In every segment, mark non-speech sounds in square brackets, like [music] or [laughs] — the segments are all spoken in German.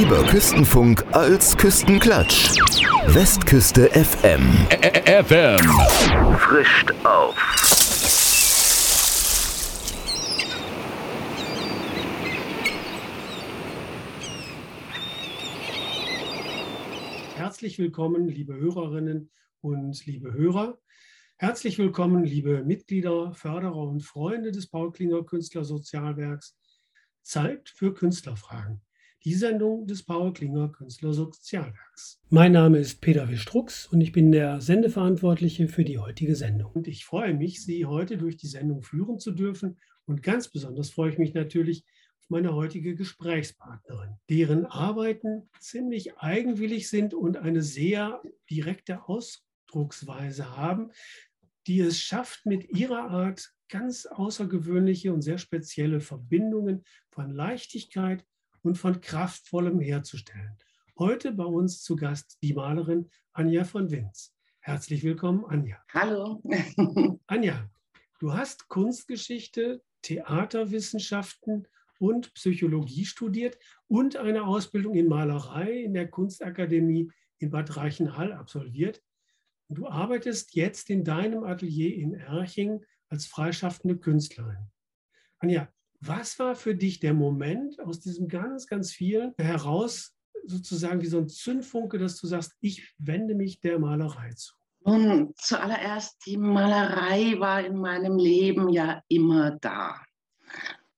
Lieber Küstenfunk als Küstenklatsch. Westküste FM. FM. Frischt auf. Herzlich willkommen, liebe Hörerinnen und liebe Hörer. Herzlich willkommen, liebe Mitglieder, Förderer und Freunde des Paul Klinger Künstlersozialwerks. Zeit für Künstlerfragen. Die Sendung des Paul Klinger Künstlersozialwerks. Mein Name ist Peter Wistrux und ich bin der Sendeverantwortliche für die heutige Sendung. Und ich freue mich, Sie heute durch die Sendung führen zu dürfen. Und ganz besonders freue ich mich natürlich auf meine heutige Gesprächspartnerin, deren Arbeiten ziemlich eigenwillig sind und eine sehr direkte Ausdrucksweise haben, die es schafft, mit ihrer Art ganz außergewöhnliche und sehr spezielle Verbindungen von Leichtigkeit und von kraftvollem herzustellen. Heute bei uns zu Gast die Malerin Anja von Winz. Herzlich willkommen, Anja. Hallo. [laughs] Anja, du hast Kunstgeschichte, Theaterwissenschaften und Psychologie studiert und eine Ausbildung in Malerei in der Kunstakademie in Bad Reichenhall absolviert. Du arbeitest jetzt in deinem Atelier in Erching als freischaffende Künstlerin. Anja, was war für dich der Moment aus diesem ganz, ganz vielen heraus, sozusagen wie so ein Zündfunke, dass du sagst, ich wende mich der Malerei zu? Nun, zuallererst, die Malerei war in meinem Leben ja immer da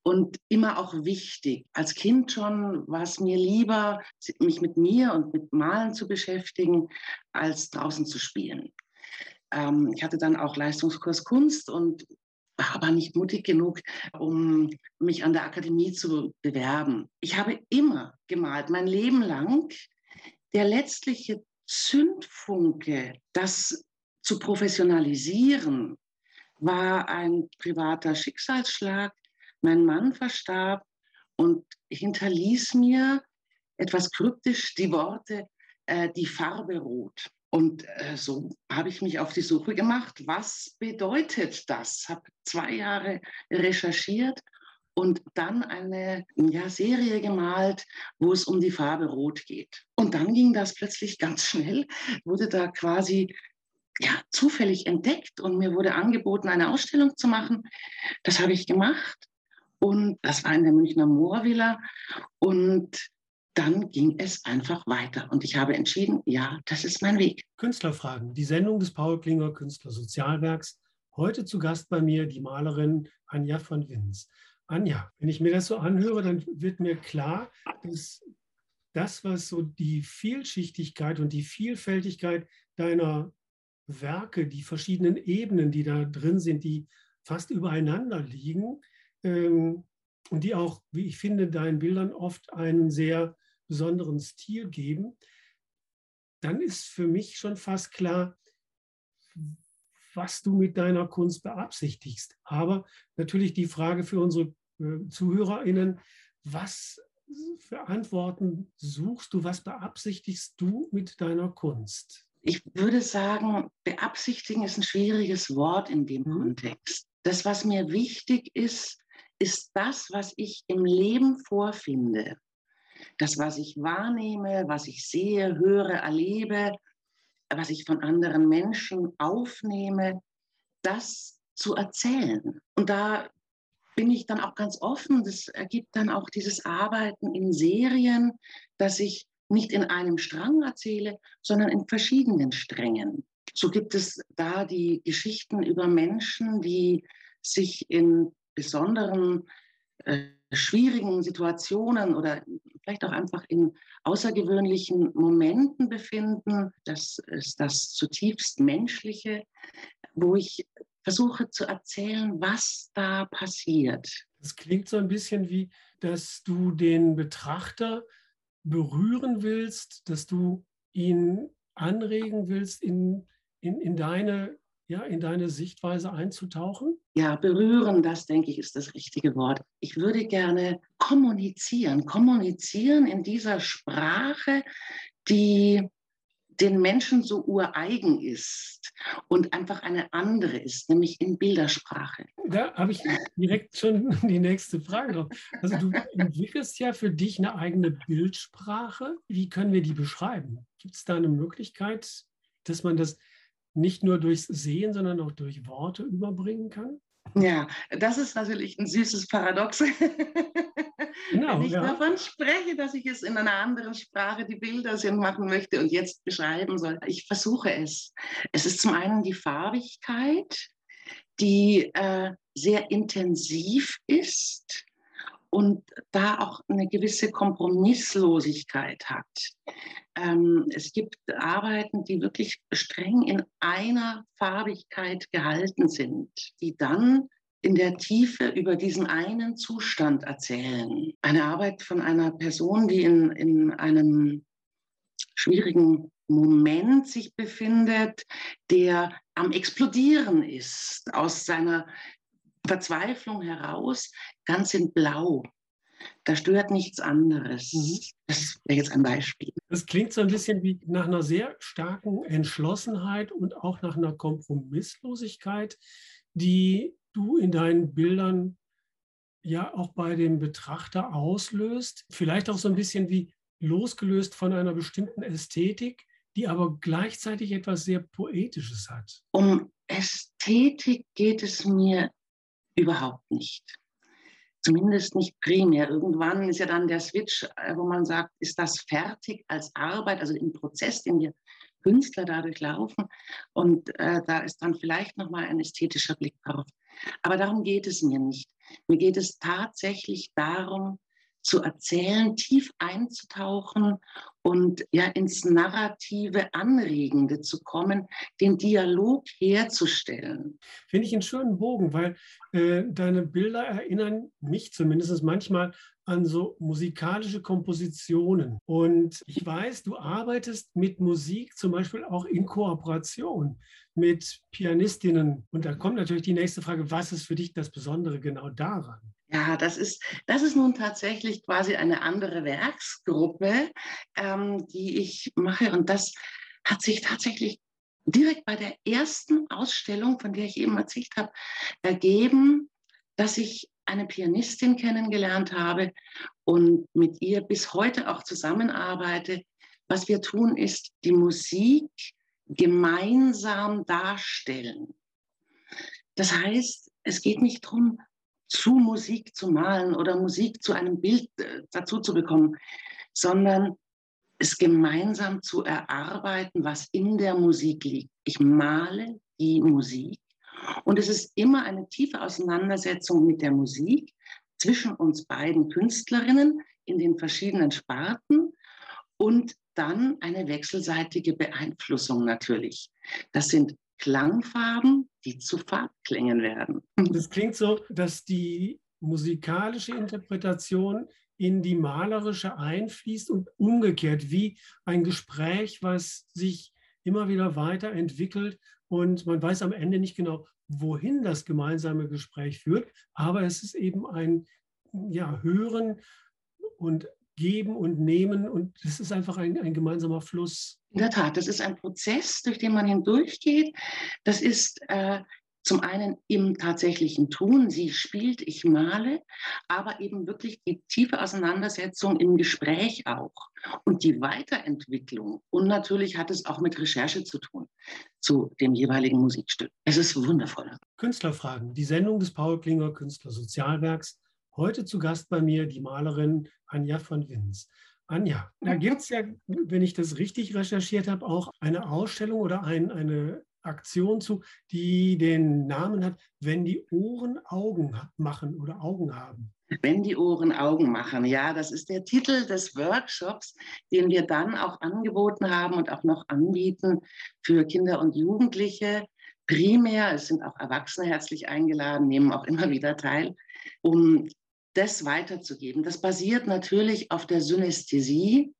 und immer auch wichtig. Als Kind schon war es mir lieber, mich mit mir und mit Malen zu beschäftigen, als draußen zu spielen. Ähm, ich hatte dann auch Leistungskurs Kunst und aber nicht mutig genug, um mich an der Akademie zu bewerben. Ich habe immer gemalt, mein Leben lang. Der letztliche Zündfunke, das zu professionalisieren, war ein privater Schicksalsschlag. Mein Mann verstarb und hinterließ mir etwas kryptisch die Worte, äh, die Farbe rot. Und äh, so habe ich mich auf die Suche gemacht, was bedeutet das? Habe zwei Jahre recherchiert und dann eine ja, Serie gemalt, wo es um die Farbe Rot geht. Und dann ging das plötzlich ganz schnell, wurde da quasi ja, zufällig entdeckt und mir wurde angeboten, eine Ausstellung zu machen. Das habe ich gemacht und das war in der Münchner Moorvilla und dann ging es einfach weiter. Und ich habe entschieden, ja, das ist mein Weg. Künstlerfragen, die Sendung des Paul Klinger Künstlersozialwerks. Heute zu Gast bei mir die Malerin Anja von Winz. Anja, wenn ich mir das so anhöre, dann wird mir klar, dass das, was so die Vielschichtigkeit und die Vielfältigkeit deiner Werke, die verschiedenen Ebenen, die da drin sind, die fast übereinander liegen ähm, und die auch, wie ich finde, deinen Bildern oft einen sehr besonderen Stil geben, dann ist für mich schon fast klar, was du mit deiner Kunst beabsichtigst. Aber natürlich die Frage für unsere äh, ZuhörerInnen, was für Antworten suchst du, was beabsichtigst du mit deiner Kunst? Ich würde sagen, beabsichtigen ist ein schwieriges Wort in dem mhm. Kontext. Das, was mir wichtig ist, ist das, was ich im Leben vorfinde das, was ich wahrnehme, was ich sehe, höre, erlebe, was ich von anderen Menschen aufnehme, das zu erzählen. Und da bin ich dann auch ganz offen. Das ergibt dann auch dieses Arbeiten in Serien, dass ich nicht in einem Strang erzähle, sondern in verschiedenen Strängen. So gibt es da die Geschichten über Menschen, die sich in besonderen schwierigen Situationen oder vielleicht auch einfach in außergewöhnlichen Momenten befinden. Das ist das zutiefst Menschliche, wo ich versuche zu erzählen, was da passiert. Es klingt so ein bisschen wie, dass du den Betrachter berühren willst, dass du ihn anregen willst, in, in, in deine ja, in deine Sichtweise einzutauchen? Ja, berühren, das denke ich, ist das richtige Wort. Ich würde gerne kommunizieren, kommunizieren in dieser Sprache, die den Menschen so ureigen ist und einfach eine andere ist, nämlich in Bildersprache. Da habe ich direkt schon die nächste Frage drauf. Also du entwickelst ja für dich eine eigene Bildsprache. Wie können wir die beschreiben? Gibt es da eine Möglichkeit, dass man das nicht nur durchs Sehen, sondern auch durch Worte überbringen kann? Ja, das ist natürlich ein süßes Paradox. [laughs] Genau, Wenn ich ja. davon spreche, dass ich es in einer anderen Sprache die Bilder sind machen möchte und jetzt beschreiben soll, ich versuche es. Es ist zum einen die Farbigkeit, die äh, sehr intensiv ist und da auch eine gewisse Kompromisslosigkeit hat. Ähm, es gibt Arbeiten, die wirklich streng in einer Farbigkeit gehalten sind, die dann in der Tiefe über diesen einen Zustand erzählen. Eine Arbeit von einer Person, die in, in einem schwierigen Moment sich befindet, der am Explodieren ist aus seiner Verzweiflung heraus, ganz in Blau. Da stört nichts anderes. Mhm. Das wäre jetzt ein Beispiel. Das klingt so ein bisschen wie nach einer sehr starken Entschlossenheit und auch nach einer Kompromisslosigkeit, die du in deinen Bildern ja auch bei dem Betrachter auslöst. Vielleicht auch so ein bisschen wie losgelöst von einer bestimmten Ästhetik, die aber gleichzeitig etwas sehr Poetisches hat. Um Ästhetik geht es mir überhaupt nicht. Zumindest nicht primär. Irgendwann ist ja dann der Switch, äh, wo man sagt, ist das fertig als Arbeit, also im Prozess, den wir Künstler dadurch laufen. Und äh, da ist dann vielleicht nochmal ein ästhetischer Blick drauf. Aber darum geht es mir nicht. Mir geht es tatsächlich darum, zu erzählen, tief einzutauchen und ja ins narrative Anregende zu kommen, den Dialog herzustellen. Finde ich einen schönen Bogen, weil äh, deine Bilder erinnern mich zumindest manchmal an so musikalische Kompositionen. Und ich weiß, du arbeitest mit Musik zum Beispiel auch in Kooperation mit Pianistinnen. Und da kommt natürlich die nächste Frage, was ist für dich das Besondere genau daran? Ja, das ist, das ist nun tatsächlich quasi eine andere Werksgruppe, ähm, die ich mache. Und das hat sich tatsächlich direkt bei der ersten Ausstellung, von der ich eben erzählt habe, ergeben, dass ich eine Pianistin kennengelernt habe und mit ihr bis heute auch zusammenarbeite. Was wir tun, ist die Musik gemeinsam darstellen. Das heißt, es geht nicht darum, zu Musik zu malen oder Musik zu einem Bild äh, dazu zu bekommen, sondern es gemeinsam zu erarbeiten, was in der Musik liegt. Ich male die Musik und es ist immer eine tiefe Auseinandersetzung mit der Musik zwischen uns beiden Künstlerinnen in den verschiedenen Sparten und dann eine wechselseitige Beeinflussung natürlich. Das sind Klangfarben, die zu Farbklängen werden. Das klingt so, dass die musikalische Interpretation in die malerische einfließt und umgekehrt, wie ein Gespräch, was sich immer wieder weiterentwickelt und man weiß am Ende nicht genau, wohin das gemeinsame Gespräch führt, aber es ist eben ein ja, Hören und Geben und Nehmen und es ist einfach ein, ein gemeinsamer Fluss. In der Tat, das ist ein Prozess, durch den man hindurchgeht. Das ist äh, zum einen im tatsächlichen Tun, sie spielt, ich male, aber eben wirklich die tiefe Auseinandersetzung im Gespräch auch und die Weiterentwicklung. Und natürlich hat es auch mit Recherche zu tun zu dem jeweiligen Musikstück. Es ist wundervoll. Künstlerfragen, die Sendung des Paul Klinger Künstlersozialwerks. Heute zu Gast bei mir die Malerin Anja von Wins. Anja, da gibt es ja, wenn ich das richtig recherchiert habe, auch eine Ausstellung oder ein, eine Aktion zu, die den Namen hat, wenn die Ohren Augen machen oder Augen haben. Wenn die Ohren Augen machen, ja, das ist der Titel des Workshops, den wir dann auch angeboten haben und auch noch anbieten für Kinder und Jugendliche. Primär, es sind auch Erwachsene herzlich eingeladen, nehmen auch immer wieder teil, um das weiterzugeben. Das basiert natürlich auf der Synästhesie.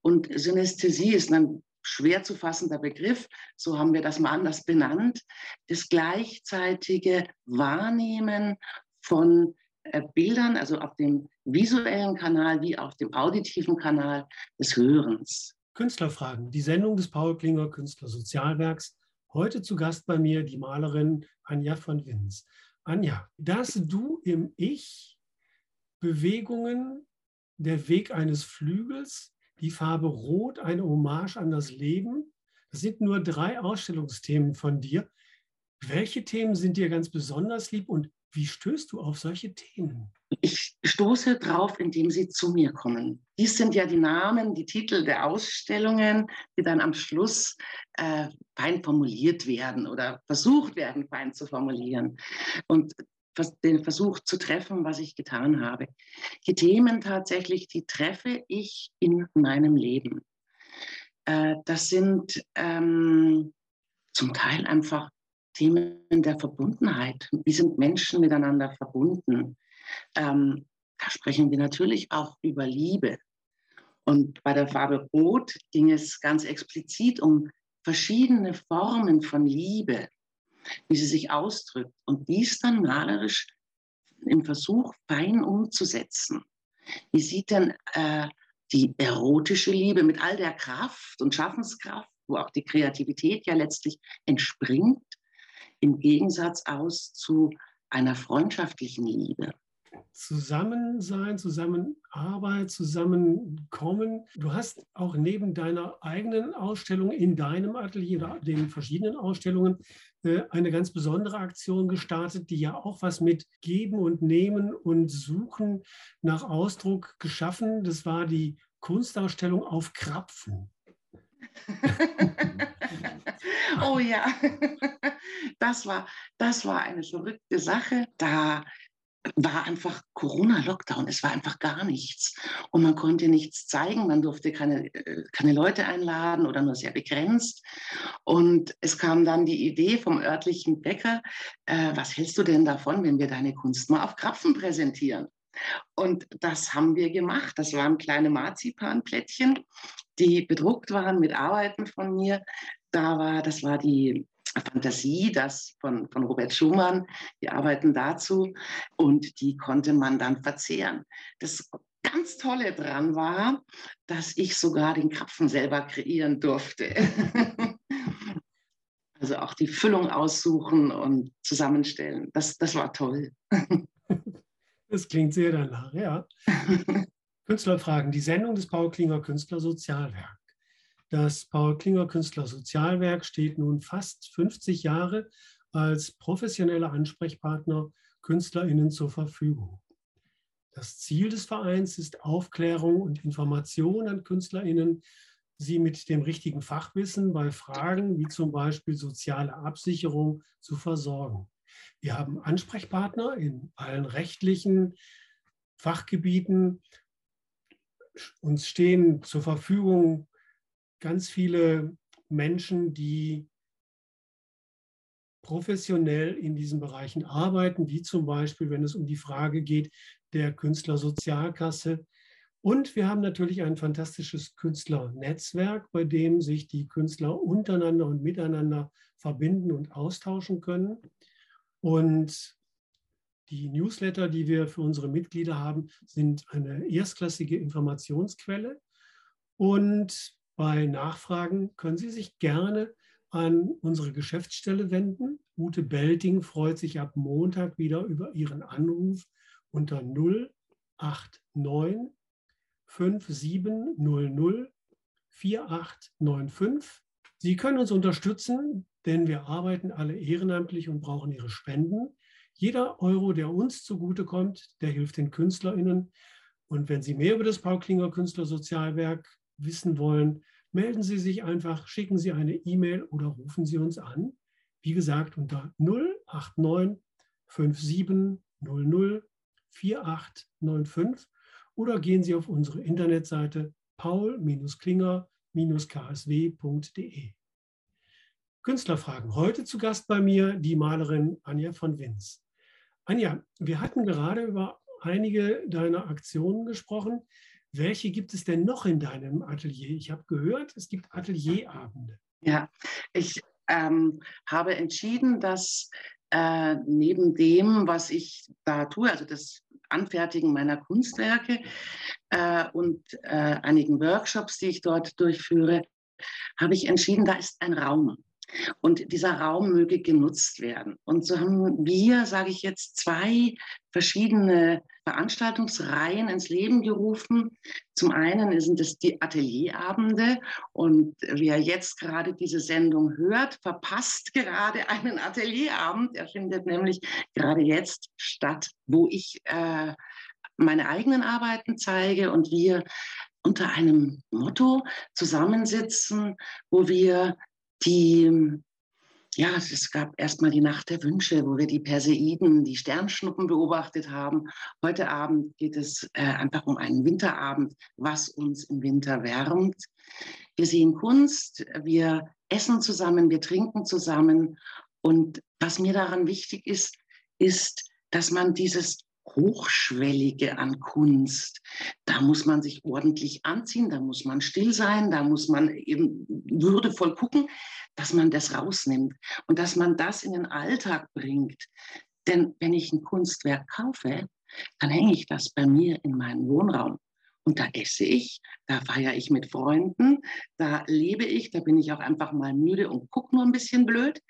Und Synästhesie ist ein schwer zu fassender Begriff, so haben wir das mal anders benannt, das gleichzeitige Wahrnehmen von äh, Bildern, also auf dem visuellen Kanal wie auf dem auditiven Kanal des Hörens. Künstlerfragen, die Sendung des Paul Klinger Künstlersozialwerks. Heute zu Gast bei mir die Malerin Anja von Wins. Anja, dass du im Ich Bewegungen, der Weg eines Flügels, die Farbe Rot, eine Hommage an das Leben, das sind nur drei Ausstellungsthemen von dir. Welche Themen sind dir ganz besonders lieb und wie stößt du auf solche Themen? Ich stoße drauf, indem sie zu mir kommen. Dies sind ja die Namen, die Titel der Ausstellungen, die dann am Schluss äh, fein formuliert werden oder versucht werden, fein zu formulieren. Und den Versuch zu treffen, was ich getan habe. Die Themen tatsächlich, die treffe ich in meinem Leben. Äh, das sind ähm, zum Teil einfach Themen der Verbundenheit. Wie sind Menschen miteinander verbunden? Ähm, da sprechen wir natürlich auch über Liebe. Und bei der Farbe Rot ging es ganz explizit um verschiedene Formen von Liebe, wie sie sich ausdrückt und dies dann malerisch im Versuch fein umzusetzen. Wie sieht denn äh, die erotische Liebe mit all der Kraft und Schaffenskraft, wo auch die Kreativität ja letztlich entspringt, im Gegensatz aus zu einer freundschaftlichen Liebe. Zusammensein, Zusammenarbeit, Zusammenkommen. Du hast auch neben deiner eigenen Ausstellung in deinem Atelier oder den verschiedenen Ausstellungen äh, eine ganz besondere Aktion gestartet, die ja auch was mit Geben und Nehmen und Suchen nach Ausdruck geschaffen. Das war die Kunstausstellung auf Krapfen. [laughs] oh ja, [laughs] das war, das war eine verrückte Sache. Da war einfach Corona-Lockdown. Es war einfach gar nichts. Und man konnte nichts zeigen. Man durfte keine, äh, keine Leute einladen oder nur sehr begrenzt. Und es kam dann die Idee vom örtlichen Bäcker, äh, was hältst du denn davon, wenn wir deine Kunst mal auf Krapfen präsentieren? Und das haben wir gemacht. Das waren kleine Marzipanplättchen, die bedruckt waren mit Arbeiten von mir. Da war, das war die Fantasie, das von, von Robert Schumann, die Arbeiten dazu. Und die konnte man dann verzehren. Das ganz Tolle dran war, dass ich sogar den Krapfen selber kreieren durfte. [laughs] also auch die Füllung aussuchen und zusammenstellen. Das, das war toll. [laughs] Das klingt sehr danach, ja. [laughs] Künstlerfragen, die Sendung des Paul Klinger Künstler Sozialwerk. Das Paul Klinger Künstler Sozialwerk steht nun fast 50 Jahre als professioneller Ansprechpartner KünstlerInnen zur Verfügung. Das Ziel des Vereins ist Aufklärung und Information an KünstlerInnen, sie mit dem richtigen Fachwissen bei Fragen wie zum Beispiel soziale Absicherung zu versorgen. Wir haben Ansprechpartner in allen rechtlichen Fachgebieten. Uns stehen zur Verfügung ganz viele Menschen, die professionell in diesen Bereichen arbeiten, wie zum Beispiel, wenn es um die Frage geht der Künstlersozialkasse. Und wir haben natürlich ein fantastisches Künstlernetzwerk, bei dem sich die Künstler untereinander und miteinander verbinden und austauschen können. Und die Newsletter, die wir für unsere Mitglieder haben, sind eine erstklassige Informationsquelle. Und bei Nachfragen können Sie sich gerne an unsere Geschäftsstelle wenden. Ute Belting freut sich ab Montag wieder über Ihren Anruf unter 089 5700 4895. Sie können uns unterstützen denn wir arbeiten alle ehrenamtlich und brauchen Ihre Spenden. Jeder Euro, der uns zugutekommt, der hilft den KünstlerInnen. Und wenn Sie mehr über das Paul Klinger Künstlersozialwerk wissen wollen, melden Sie sich einfach, schicken Sie eine E-Mail oder rufen Sie uns an. Wie gesagt, unter 089 5700 4895 oder gehen Sie auf unsere Internetseite paul-klinger-ksw.de. Künstlerfragen. Heute zu Gast bei mir die Malerin Anja von Winz. Anja, wir hatten gerade über einige deiner Aktionen gesprochen. Welche gibt es denn noch in deinem Atelier? Ich habe gehört, es gibt Atelierabende. Ja, ich ähm, habe entschieden, dass äh, neben dem, was ich da tue, also das Anfertigen meiner Kunstwerke äh, und äh, einigen Workshops, die ich dort durchführe, habe ich entschieden, da ist ein Raum. Und dieser Raum möge genutzt werden. Und so haben wir, sage ich jetzt, zwei verschiedene Veranstaltungsreihen ins Leben gerufen. Zum einen sind es die Atelierabende und wer jetzt gerade diese Sendung hört, verpasst gerade einen Atelierabend. Er findet nämlich gerade jetzt statt, wo ich äh, meine eigenen Arbeiten zeige und wir unter einem Motto zusammensitzen, wo wir die, ja, es gab erstmal die Nacht der Wünsche, wo wir die Perseiden, die Sternschnuppen beobachtet haben. Heute Abend geht es äh, einfach um einen Winterabend, was uns im Winter wärmt. Wir sehen Kunst, wir essen zusammen, wir trinken zusammen. Und was mir daran wichtig ist, ist, dass man dieses Hochschwellige an Kunst. Da muss man sich ordentlich anziehen, da muss man still sein, da muss man eben würdevoll gucken, dass man das rausnimmt und dass man das in den Alltag bringt. Denn wenn ich ein Kunstwerk kaufe, dann hänge ich das bei mir in meinen Wohnraum. Und da esse ich, da feiere ich mit Freunden, da lebe ich, da bin ich auch einfach mal müde und gucke nur ein bisschen blöd.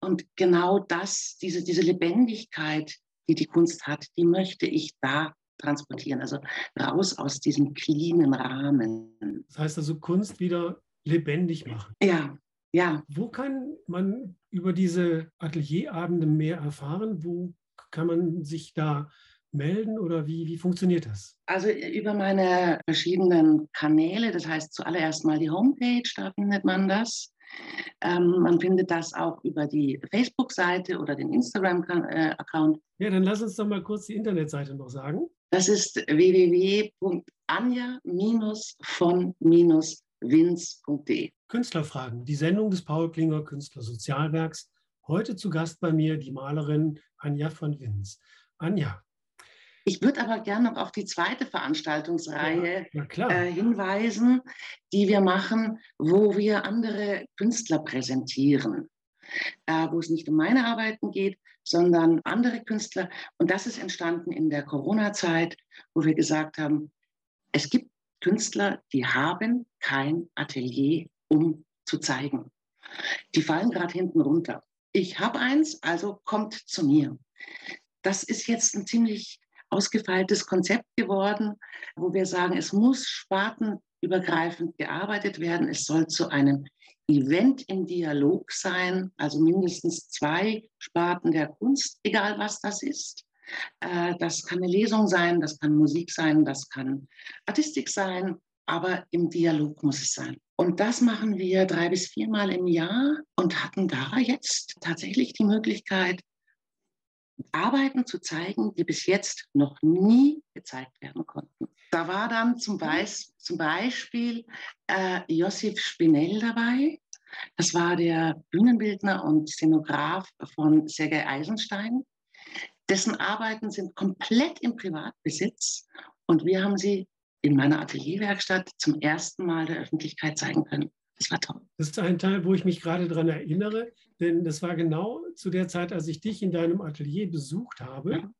Und genau das, diese, diese Lebendigkeit, die die Kunst hat, die möchte ich da transportieren. Also raus aus diesem cleanen Rahmen. Das heißt also Kunst wieder lebendig machen. Ja, ja. Wo kann man über diese Atelierabende mehr erfahren? Wo kann man sich da melden oder wie, wie funktioniert das? Also über meine verschiedenen Kanäle, das heißt zuallererst mal die Homepage, da findet man das. Ähm, man findet das auch über die Facebook-Seite oder den Instagram-Account. Ja, dann lass uns doch mal kurz die Internetseite noch sagen. Das ist www.anja-von-wins.de. Künstlerfragen, die Sendung des Paul Klinger Künstlersozialwerks. Heute zu Gast bei mir die Malerin Anja von Wins. Anja, ich würde aber gerne noch auf die zweite Veranstaltungsreihe ja, äh, hinweisen, die wir machen, wo wir andere Künstler präsentieren, äh, wo es nicht um meine Arbeiten geht, sondern andere Künstler. Und das ist entstanden in der Corona-Zeit, wo wir gesagt haben, es gibt Künstler, die haben kein Atelier, um zu zeigen. Die fallen gerade hinten runter. Ich habe eins, also kommt zu mir. Das ist jetzt ein ziemlich ausgefeiltes Konzept geworden, wo wir sagen, es muss spartenübergreifend gearbeitet werden. Es soll zu einem Event im Dialog sein, also mindestens zwei Sparten der Kunst, egal was das ist. Äh, das kann eine Lesung sein, das kann Musik sein, das kann Artistik sein, aber im Dialog muss es sein. Und das machen wir drei bis viermal im Jahr und hatten da jetzt tatsächlich die Möglichkeit, Arbeiten zu zeigen, die bis jetzt noch nie gezeigt werden konnten. Da war dann zum, Beis, zum Beispiel äh, Josif Spinell dabei. Das war der Bühnenbildner und Szenograf von Sergei Eisenstein. Dessen Arbeiten sind komplett im Privatbesitz und wir haben sie in meiner Atelierwerkstatt zum ersten Mal der Öffentlichkeit zeigen können. Das war toll. Das ist ein Teil, wo ich mich gerade daran erinnere, denn das war genau zu der Zeit, als ich dich in deinem Atelier besucht habe ja.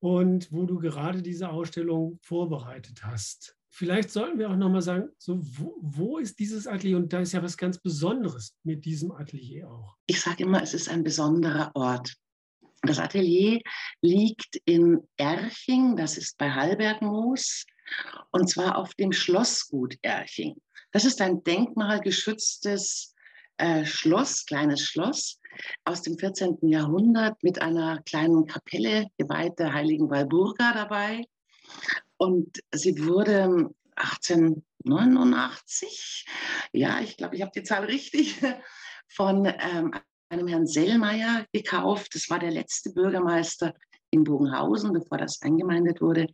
und wo du gerade diese Ausstellung vorbereitet hast. Vielleicht sollten wir auch nochmal sagen, so, wo, wo, ist dieses Atelier? Und da ist ja was ganz Besonderes mit diesem Atelier auch. Ich sage immer, es ist ein besonderer Ort. Das Atelier liegt in Erching, das ist bei Hallbergmoos, und zwar auf dem Schlossgut Erching. Das ist ein denkmalgeschütztes äh, Schloss, kleines Schloss aus dem 14. Jahrhundert mit einer kleinen Kapelle geweiht der heiligen Walburga dabei. Und sie wurde 1889, ja, ich glaube, ich habe die Zahl richtig, [laughs] von ähm, einem Herrn Sellmeier gekauft. Das war der letzte Bürgermeister in Bogenhausen, bevor das eingemeindet wurde.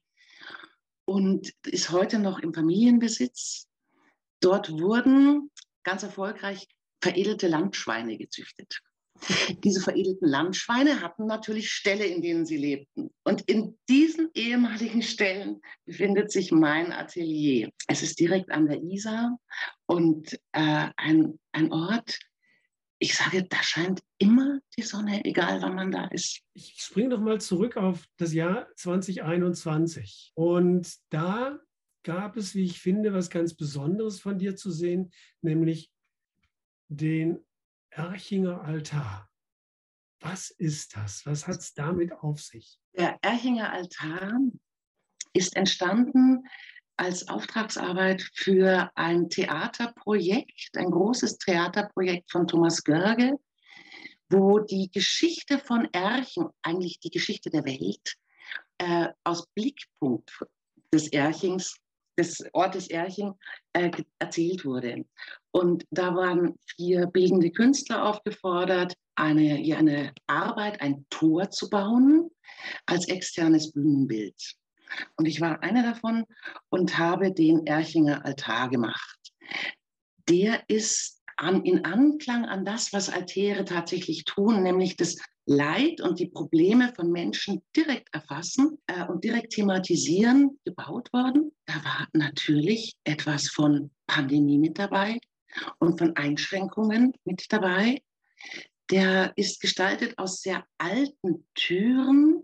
Und ist heute noch im Familienbesitz. Dort wurden ganz erfolgreich veredelte Landschweine gezüchtet. Diese veredelten Landschweine hatten natürlich Ställe, in denen sie lebten. Und in diesen ehemaligen Ställen befindet sich mein Atelier. Es ist direkt an der Isar und äh, ein, ein Ort, ich sage, da scheint immer die Sonne, egal wann man da ist. Ich springe noch mal zurück auf das Jahr 2021. Und da gab es, wie ich finde, was ganz Besonderes von dir zu sehen, nämlich den Erchinger Altar. Was ist das? Was hat es damit auf sich? Der Erchinger Altar ist entstanden als Auftragsarbeit für ein Theaterprojekt, ein großes Theaterprojekt von Thomas Görge, wo die Geschichte von Erchen, eigentlich die Geschichte der Welt, äh, aus Blickpunkt des Erchings, des Ortes Erching, äh, erzählt wurde. Und da waren vier bildende Künstler aufgefordert, eine, eine Arbeit, ein Tor zu bauen als externes Bühnenbild. Und ich war eine davon und habe den Erchinger Altar gemacht. Der ist an, in Anklang an das, was Altäre tatsächlich tun, nämlich das Leid und die Probleme von Menschen direkt erfassen äh, und direkt thematisieren, gebaut worden. Da war natürlich etwas von Pandemie mit dabei und von Einschränkungen mit dabei. Der ist gestaltet aus sehr alten Türen,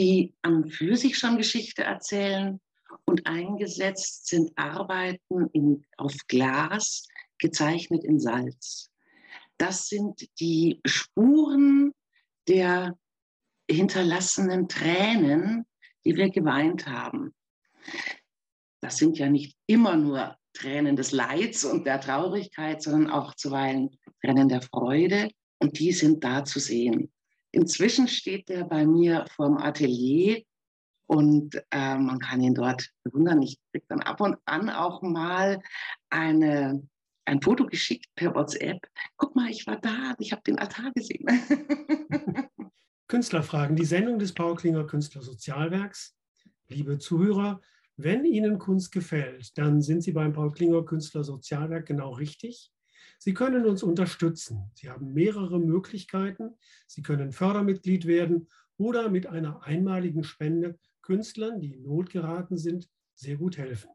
die an für sich schon Geschichte erzählen und eingesetzt sind Arbeiten in, auf Glas, gezeichnet in Salz. Das sind die Spuren der hinterlassenen Tränen, die wir geweint haben. Das sind ja nicht immer nur Tränen des Leids und der Traurigkeit, sondern auch zuweilen Tränen der Freude. Und die sind da zu sehen. Inzwischen steht der bei mir vorm Atelier und äh, man kann ihn dort bewundern. Ich kriege dann ab und an auch mal eine, ein Foto geschickt per WhatsApp. Guck mal, ich war da, ich habe den Altar gesehen. [laughs] Künstlerfragen, die Sendung des Paul Klinger Künstlersozialwerks. Liebe Zuhörer, wenn Ihnen Kunst gefällt, dann sind Sie beim Paul Klinger Künstlersozialwerk genau richtig. Sie können uns unterstützen. Sie haben mehrere Möglichkeiten. Sie können Fördermitglied werden oder mit einer einmaligen Spende Künstlern, die in Not geraten sind, sehr gut helfen.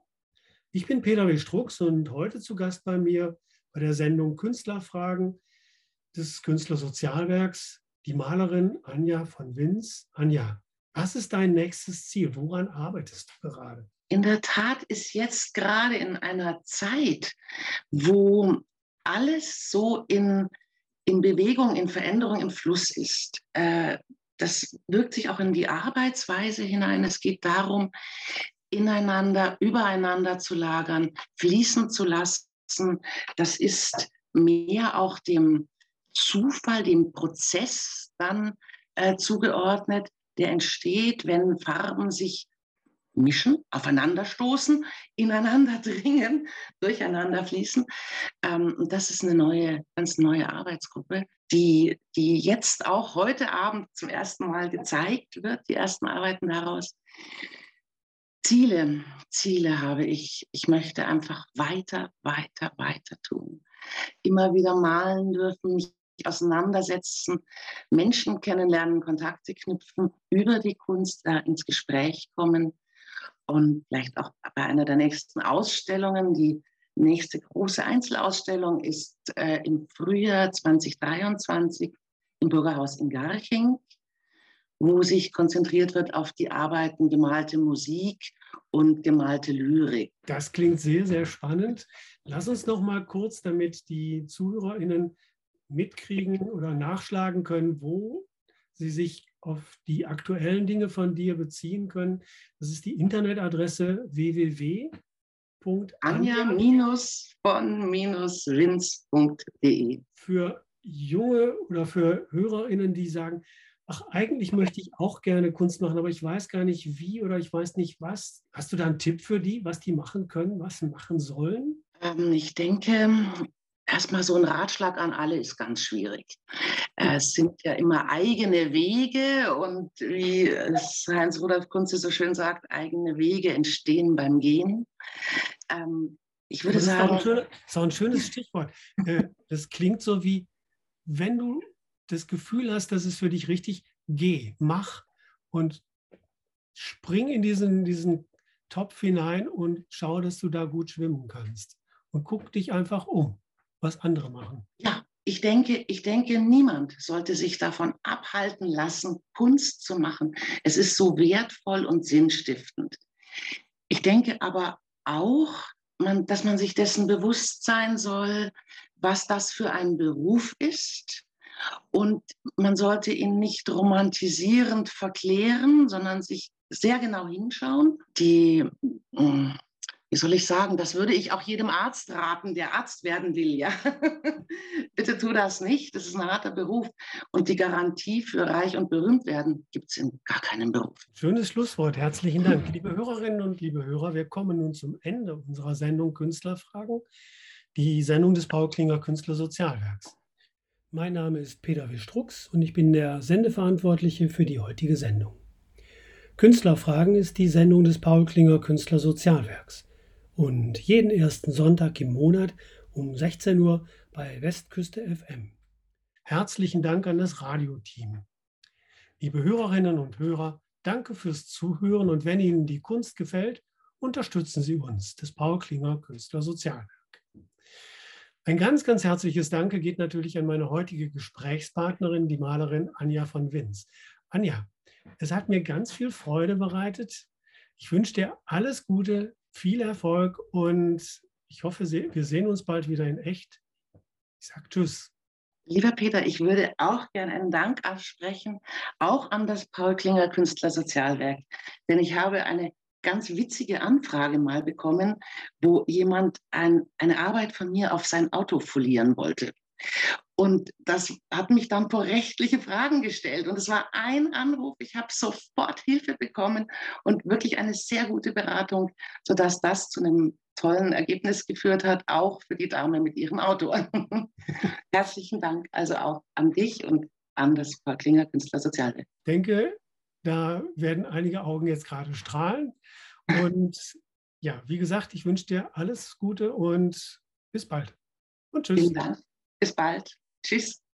Ich bin Peter W. Strux und heute zu Gast bei mir bei der Sendung Künstlerfragen des Künstlersozialwerks die Malerin Anja von Winz. Anja, was ist dein nächstes Ziel? Woran arbeitest du gerade? In der Tat ist jetzt gerade in einer Zeit, wo alles so in, in Bewegung, in Veränderung, im Fluss ist. Äh, das wirkt sich auch in die Arbeitsweise hinein. Es geht darum, ineinander, übereinander zu lagern, fließen zu lassen. Das ist mehr auch dem Zufall, dem Prozess dann äh, zugeordnet, der entsteht, wenn Farben sich mischen, aufeinanderstoßen, ineinander [laughs] dringen, durcheinander fließen. Ähm, das ist eine neue, ganz neue Arbeitsgruppe, die, die jetzt auch heute Abend zum ersten Mal gezeigt wird, die ersten Arbeiten daraus. Ziele, Ziele habe ich. Ich möchte einfach weiter, weiter, weiter tun. Immer wieder malen dürfen, mich auseinandersetzen, Menschen kennenlernen, Kontakte knüpfen, über die Kunst äh, ins Gespräch kommen und vielleicht auch bei einer der nächsten Ausstellungen. Die nächste große Einzelausstellung ist äh, im Frühjahr 2023 im Bürgerhaus in Garching, wo sich konzentriert wird auf die Arbeiten gemalte Musik und gemalte Lyrik. Das klingt sehr, sehr spannend. Lass uns noch mal kurz, damit die ZuhörerInnen mitkriegen oder nachschlagen können, wo sie sich auf die aktuellen Dinge von dir beziehen können. Das ist die Internetadresse www.anja-von-winz.de. Für junge oder für HörerInnen, die sagen, ach, eigentlich möchte ich auch gerne Kunst machen, aber ich weiß gar nicht wie oder ich weiß nicht was. Hast du da einen Tipp für die, was die machen können, was sie machen sollen? Ähm, ich denke, Erstmal so ein Ratschlag an alle ist ganz schwierig. Äh, es sind ja immer eigene Wege und wie Heinz-Rudolf Kunze so schön sagt, eigene Wege entstehen beim Gehen. Ähm, ich würde das sagen. Ist auch, schöner, ist auch ein schönes Stichwort. Äh, das klingt so wie, wenn du das Gefühl hast, dass es für dich richtig, geh, mach und spring in diesen, diesen Topf hinein und schau, dass du da gut schwimmen kannst. Und guck dich einfach um was andere machen. Ja, ich denke, ich denke, niemand sollte sich davon abhalten lassen, Kunst zu machen. Es ist so wertvoll und sinnstiftend. Ich denke aber auch, man, dass man sich dessen bewusst sein soll, was das für ein Beruf ist. Und man sollte ihn nicht romantisierend verklären, sondern sich sehr genau hinschauen. Die hm, wie soll ich sagen, das würde ich auch jedem Arzt raten, der Arzt werden will, ja. [laughs] Bitte tu das nicht, das ist ein harter Beruf. Und die Garantie für reich und berühmt werden gibt es in gar keinem Beruf. Schönes Schlusswort, herzlichen Dank. Liebe Hörerinnen und liebe Hörer, wir kommen nun zum Ende unserer Sendung Künstlerfragen, die Sendung des Paul Klinger Künstlersozialwerks. Mein Name ist Peter Wistrux und ich bin der Sendeverantwortliche für die heutige Sendung. Künstlerfragen ist die Sendung des Paul Klinger Künstlersozialwerks und jeden ersten Sonntag im Monat um 16 Uhr bei Westküste FM. Herzlichen Dank an das Radioteam. Liebe Hörerinnen und Hörer, danke fürs Zuhören und wenn Ihnen die Kunst gefällt, unterstützen Sie uns, das Paul Klinger Künstler Sozialwerk. Ein ganz, ganz herzliches Danke geht natürlich an meine heutige Gesprächspartnerin, die Malerin Anja von Winz. Anja, es hat mir ganz viel Freude bereitet. Ich wünsche dir alles Gute viel Erfolg und ich hoffe, wir sehen uns bald wieder in echt. Ich sage Tschüss. Lieber Peter, ich würde auch gerne einen Dank aussprechen, auch an das Paul Klinger Künstlersozialwerk. Denn ich habe eine ganz witzige Anfrage mal bekommen, wo jemand ein, eine Arbeit von mir auf sein Auto folieren wollte. Und das hat mich dann vor rechtliche Fragen gestellt. Und es war ein Anruf. Ich habe sofort Hilfe bekommen und wirklich eine sehr gute Beratung, sodass das zu einem tollen Ergebnis geführt hat, auch für die Dame mit ihrem Auto. [laughs] Herzlichen Dank also auch an dich und an das Paul Klinger Künstler Sozialwerk. Ich denke, da werden einige Augen jetzt gerade strahlen. Und ja, wie gesagt, ich wünsche dir alles Gute und bis bald. Und tschüss. Vielen Dank. Bis bald. Tschüss.